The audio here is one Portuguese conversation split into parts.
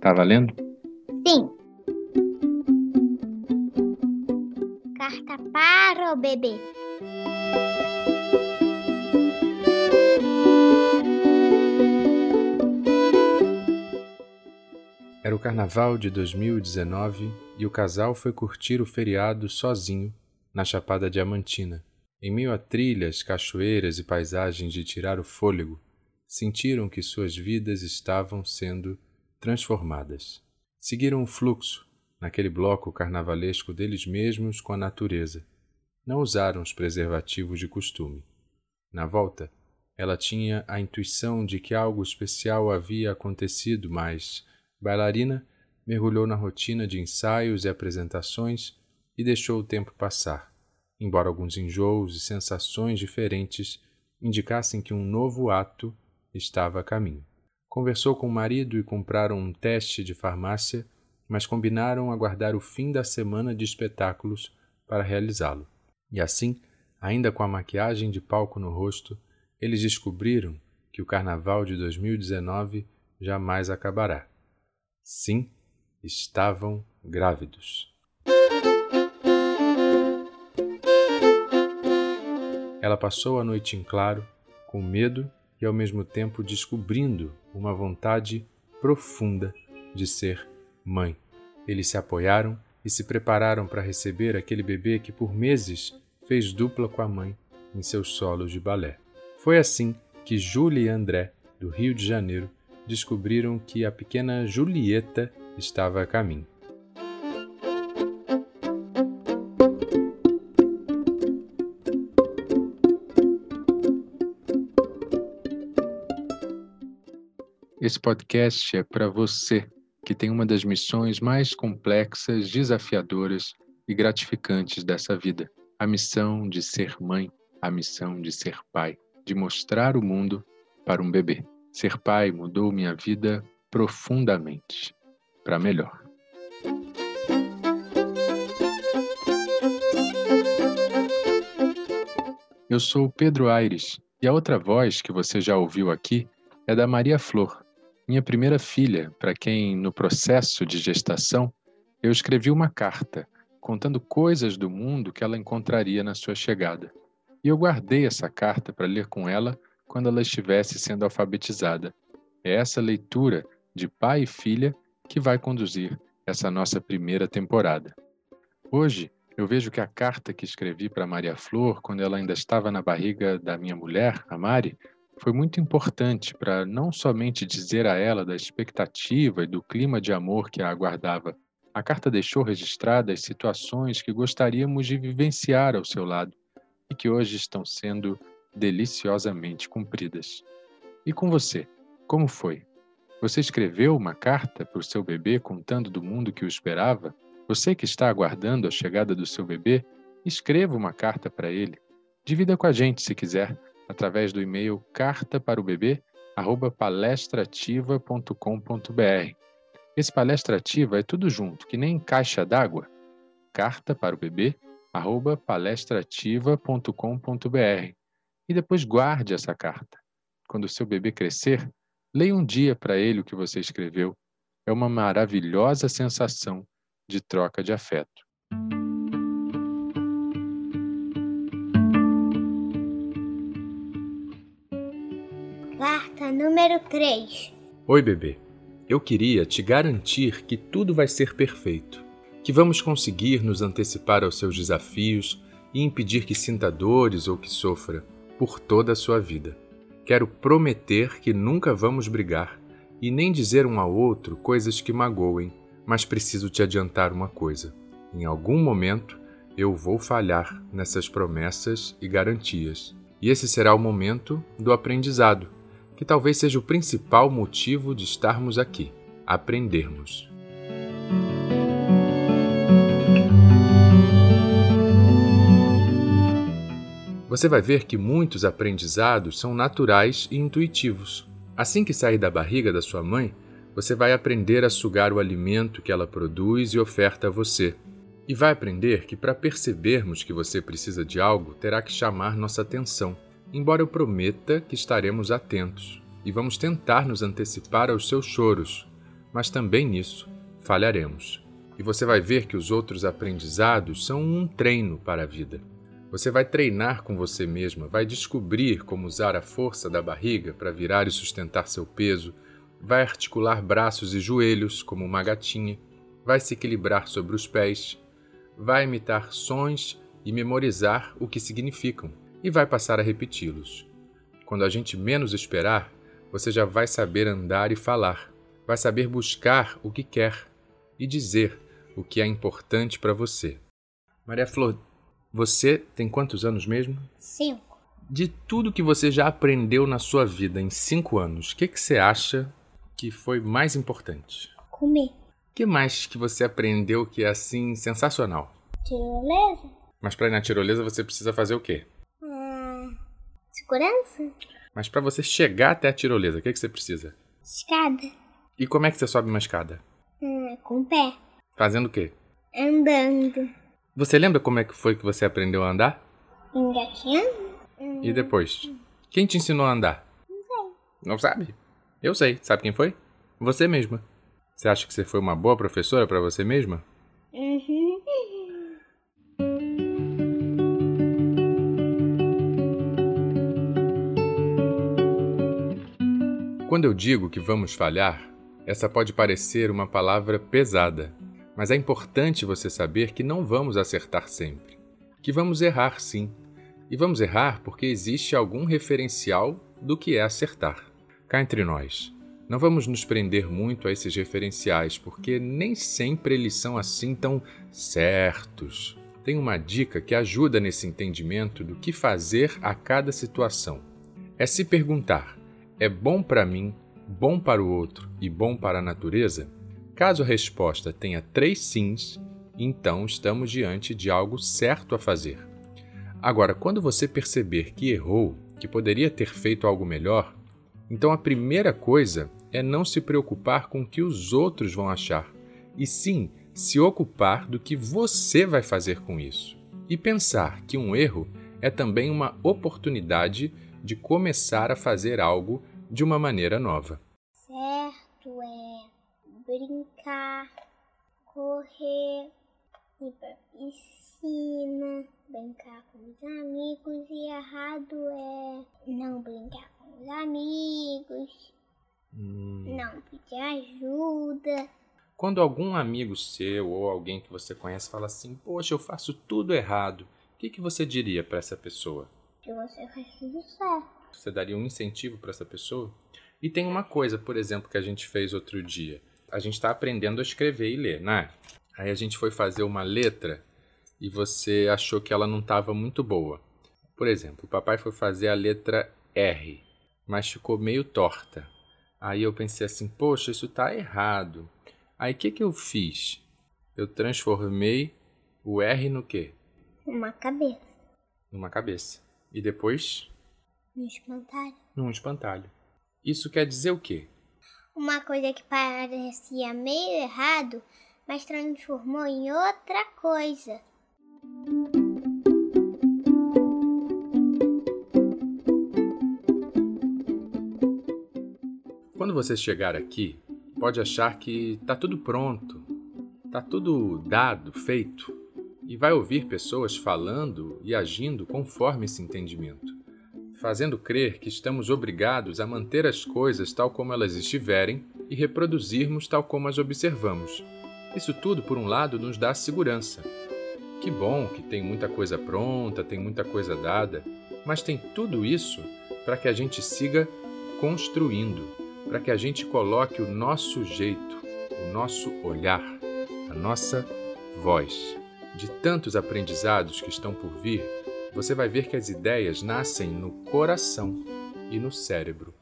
Tá valendo? Sim. Carta para o bebê. Era o carnaval de 2019 e o casal foi curtir o feriado sozinho na Chapada Diamantina. Em meio a trilhas, cachoeiras e paisagens de tirar o fôlego, sentiram que suas vidas estavam sendo transformadas. Seguiram o fluxo, naquele bloco carnavalesco deles mesmos com a natureza. Não usaram os preservativos de costume. Na volta, ela tinha a intuição de que algo especial havia acontecido, mas, bailarina, mergulhou na rotina de ensaios e apresentações e deixou o tempo passar, embora alguns enjoos e sensações diferentes indicassem que um novo ato estava a caminho. Conversou com o marido e compraram um teste de farmácia, mas combinaram aguardar o fim da semana de espetáculos para realizá-lo. E assim, ainda com a maquiagem de palco no rosto, eles descobriram que o carnaval de 2019 jamais acabará. Sim, estavam grávidos. Ela passou a noite em claro, com medo e ao mesmo tempo descobrindo uma vontade profunda de ser mãe. Eles se apoiaram e se prepararam para receber aquele bebê que por meses fez dupla com a mãe em seus solos de balé. Foi assim que Júlia e André, do Rio de Janeiro, descobriram que a pequena Julieta estava a caminho. Esse podcast é para você que tem uma das missões mais complexas, desafiadoras e gratificantes dessa vida: a missão de ser mãe, a missão de ser pai, de mostrar o mundo para um bebê. Ser pai mudou minha vida profundamente, para melhor. Eu sou Pedro Aires e a outra voz que você já ouviu aqui é da Maria Flor, minha primeira filha, para quem, no processo de gestação, eu escrevi uma carta contando coisas do mundo que ela encontraria na sua chegada. E eu guardei essa carta para ler com ela quando ela estivesse sendo alfabetizada. É essa leitura de pai e filha que vai conduzir essa nossa primeira temporada. Hoje, eu vejo que a carta que escrevi para Maria Flor, quando ela ainda estava na barriga da minha mulher, a Mari, foi muito importante para não somente dizer a ela da expectativa e do clima de amor que a aguardava. A carta deixou registradas situações que gostaríamos de vivenciar ao seu lado e que hoje estão sendo deliciosamente cumpridas. E com você, como foi? Você escreveu uma carta para o seu bebê contando do mundo que o esperava? Você que está aguardando a chegada do seu bebê, escreva uma carta para ele. Divida com a gente se quiser através do e-mail carta para o bebê palestrativa.com.br. Esse palestrativa é tudo junto, que nem caixa d'água. Carta para o bebê palestrativa.com.br. E depois guarde essa carta. Quando o seu bebê crescer, leia um dia para ele o que você escreveu. É uma maravilhosa sensação de troca de afeto. Número 3 Oi, bebê. Eu queria te garantir que tudo vai ser perfeito, que vamos conseguir nos antecipar aos seus desafios e impedir que sinta dores ou que sofra por toda a sua vida. Quero prometer que nunca vamos brigar e nem dizer um ao outro coisas que magoem, mas preciso te adiantar uma coisa. Em algum momento eu vou falhar nessas promessas e garantias. E esse será o momento do aprendizado que talvez seja o principal motivo de estarmos aqui aprendermos. Você vai ver que muitos aprendizados são naturais e intuitivos. Assim que sair da barriga da sua mãe, você vai aprender a sugar o alimento que ela produz e oferta a você. E vai aprender que para percebermos que você precisa de algo, terá que chamar nossa atenção embora eu prometa que estaremos atentos e vamos tentar nos antecipar aos seus choros, mas também nisso falharemos. E você vai ver que os outros aprendizados são um treino para a vida. Você vai treinar com você mesma, vai descobrir como usar a força da barriga para virar e sustentar seu peso, vai articular braços e joelhos como uma gatinha, vai se equilibrar sobre os pés, vai imitar sons e memorizar o que significam e vai passar a repeti-los. Quando a gente menos esperar, você já vai saber andar e falar, vai saber buscar o que quer e dizer o que é importante para você. Maria Flor, você tem quantos anos mesmo? Cinco. De tudo que você já aprendeu na sua vida em cinco anos, o que, que você acha que foi mais importante? Comer. O que mais que você aprendeu que é assim sensacional? Tirolesa. Mas para ir na tirolesa você precisa fazer o quê? Segurança. Mas para você chegar até a tirolesa, o que, que você precisa? Escada. E como é que você sobe uma escada? Hum, com o pé. Fazendo o quê? Andando. Você lembra como é que foi que você aprendeu a andar? Engatinhando. Hum, E depois? Quem te ensinou a andar? Não sei. Não sabe? Eu sei. Sabe quem foi? Você mesma. Você acha que você foi uma boa professora para você mesma? Uhum. Quando eu digo que vamos falhar, essa pode parecer uma palavra pesada, mas é importante você saber que não vamos acertar sempre, que vamos errar sim. E vamos errar porque existe algum referencial do que é acertar. Cá entre nós, não vamos nos prender muito a esses referenciais, porque nem sempre eles são assim tão certos. Tem uma dica que ajuda nesse entendimento do que fazer a cada situação. É se perguntar: é bom para mim, bom para o outro e bom para a natureza? Caso a resposta tenha três sims, então estamos diante de algo certo a fazer. Agora, quando você perceber que errou, que poderia ter feito algo melhor, então a primeira coisa é não se preocupar com o que os outros vão achar, e sim se ocupar do que você vai fazer com isso. E pensar que um erro é também uma oportunidade de começar a fazer algo de uma maneira nova. Certo é brincar, correr, ir pra piscina, brincar com os amigos e errado é não brincar com os amigos, não pedir ajuda. Quando algum amigo seu ou alguém que você conhece fala assim: Poxa, eu faço tudo errado, o que, que você diria para essa pessoa? Que você faz tudo certo. Você daria um incentivo para essa pessoa? E tem uma coisa, por exemplo, que a gente fez outro dia. A gente está aprendendo a escrever e ler, né? Aí a gente foi fazer uma letra e você achou que ela não estava muito boa. Por exemplo, o papai foi fazer a letra R, mas ficou meio torta. Aí eu pensei assim, poxa, isso está errado. Aí o que, que eu fiz? Eu transformei o R no quê? Uma cabeça, Numa cabeça. E depois um espantalho. num espantalho. Isso quer dizer o quê? Uma coisa que parecia meio errado, mas transformou em outra coisa. Quando você chegar aqui, pode achar que está tudo pronto, está tudo dado, feito, e vai ouvir pessoas falando e agindo conforme esse entendimento, fazendo crer que estamos obrigados a manter as coisas tal como elas estiverem e reproduzirmos tal como as observamos. Isso tudo, por um lado, nos dá segurança. Que bom que tem muita coisa pronta, tem muita coisa dada, mas tem tudo isso para que a gente siga construindo, para que a gente coloque o nosso jeito, o nosso olhar, a nossa voz. De tantos aprendizados que estão por vir, você vai ver que as ideias nascem no coração e no cérebro,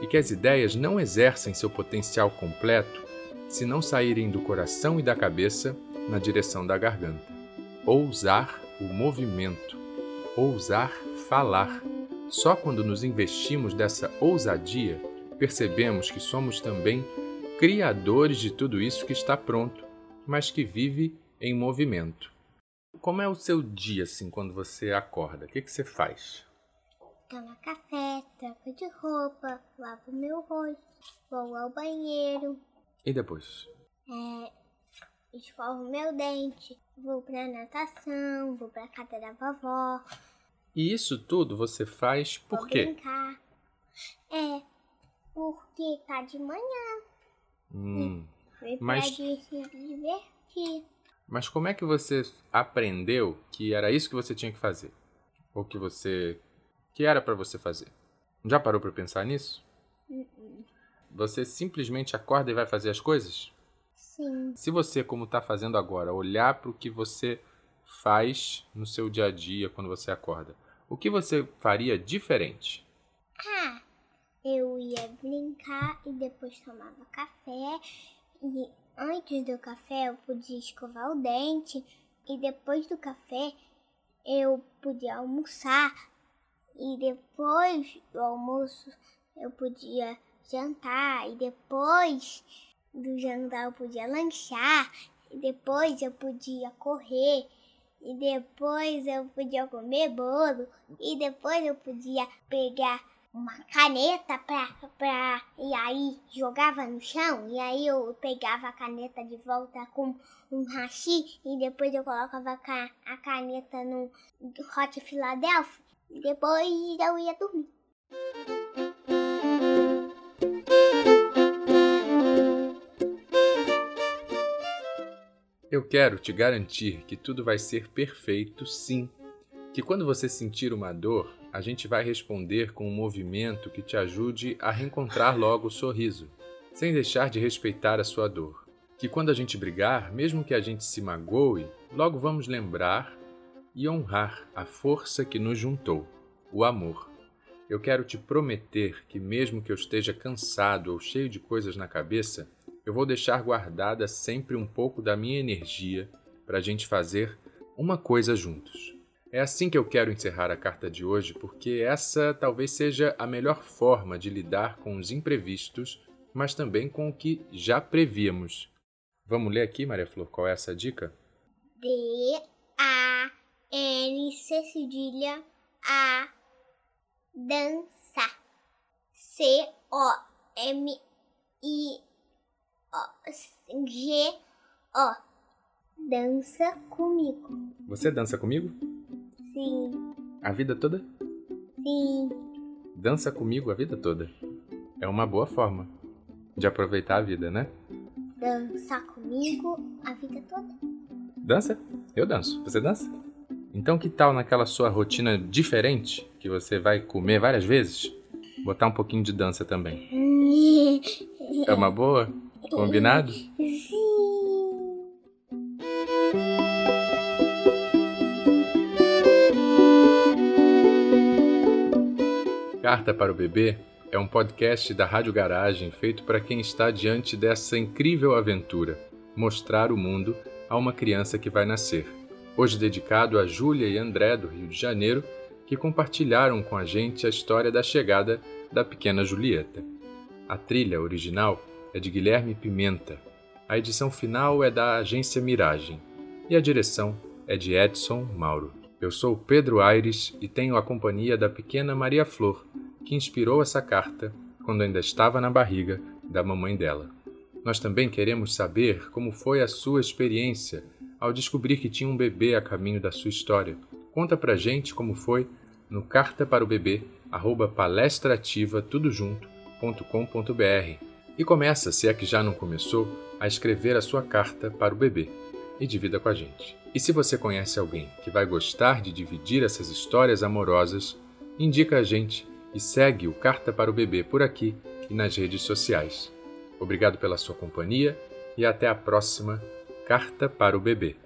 e que as ideias não exercem seu potencial completo se não saírem do coração e da cabeça na direção da garganta. Ousar o movimento, ousar falar. Só quando nos investimos dessa ousadia percebemos que somos também criadores de tudo isso que está pronto, mas que vive em movimento. Como é o seu dia assim quando você acorda? O que, que você faz? Toma café, troco de roupa, lavo meu rosto, vou ao banheiro, E depois? É, escovo meu dente, vou pra natação, vou pra casa da vovó. E isso tudo você faz por vou quê? brincar. É, porque tá de manhã. Hum. Foi Mas- pra se divertir. Mas como é que você aprendeu que era isso que você tinha que fazer? Ou que você. que era pra você fazer? Já parou pra pensar nisso? Você simplesmente acorda e vai fazer as coisas? Sim. Se você, como está fazendo agora, olhar para o que você faz no seu dia a dia quando você acorda, o que você faria diferente? Ah, eu ia brincar e depois tomava café. E antes do café eu podia escovar o dente. E depois do café eu podia almoçar. E depois do almoço eu podia jantar. E depois do jantar eu podia lanchar. E depois eu podia correr. E depois eu podia comer bolo. E depois eu podia pegar uma caneta pra, pra. E aí jogava no chão. E aí eu pegava a caneta de volta com um hashi. E depois eu colocava a, ca- a caneta no Hot Philadelphia. E depois eu ia dormir. Eu quero te garantir que tudo vai ser perfeito, sim. Que quando você sentir uma dor, a gente vai responder com um movimento que te ajude a reencontrar logo o sorriso, sem deixar de respeitar a sua dor. Que quando a gente brigar, mesmo que a gente se magoe, logo vamos lembrar e honrar a força que nos juntou, o amor. Eu quero te prometer que, mesmo que eu esteja cansado ou cheio de coisas na cabeça, eu vou deixar guardada sempre um pouco da minha energia para a gente fazer uma coisa juntos. É assim que eu quero encerrar a carta de hoje, porque essa talvez seja a melhor forma de lidar com os imprevistos, mas também com o que já prevíamos. Vamos ler aqui, Maria Flor, qual é essa dica? D A N C cedilha A dança C O M I G O dança comigo. Você dança comigo? Sim, A vida toda? sim, Dança comigo a vida toda. É uma boa forma de aproveitar a vida, né? dança comigo a vida toda. Dança? Eu danço. Você dança? Então, que tal naquela sua rotina diferente, que você vai comer várias vezes, botar um pouquinho de dança também? É uma boa? Combinado? Carta para o Bebê é um podcast da Rádio Garagem feito para quem está diante dessa incrível aventura mostrar o mundo a uma criança que vai nascer. Hoje dedicado a Júlia e André do Rio de Janeiro, que compartilharam com a gente a história da chegada da pequena Julieta. A trilha original é de Guilherme Pimenta. A edição final é da agência Miragem e a direção é de Edson Mauro. Eu sou Pedro Aires e tenho a companhia da pequena Maria Flor, que inspirou essa carta quando ainda estava na barriga da mamãe dela. Nós também queremos saber como foi a sua experiência ao descobrir que tinha um bebê a caminho da sua história. Conta pra gente como foi no carta para o bebê palestraativa tudo junto.com.br e começa, se é que já não começou, a escrever a sua carta para o bebê e divida com a gente. E se você conhece alguém que vai gostar de dividir essas histórias amorosas, indica a gente e segue o Carta para o Bebê por aqui e nas redes sociais. Obrigado pela sua companhia e até a próxima Carta para o Bebê.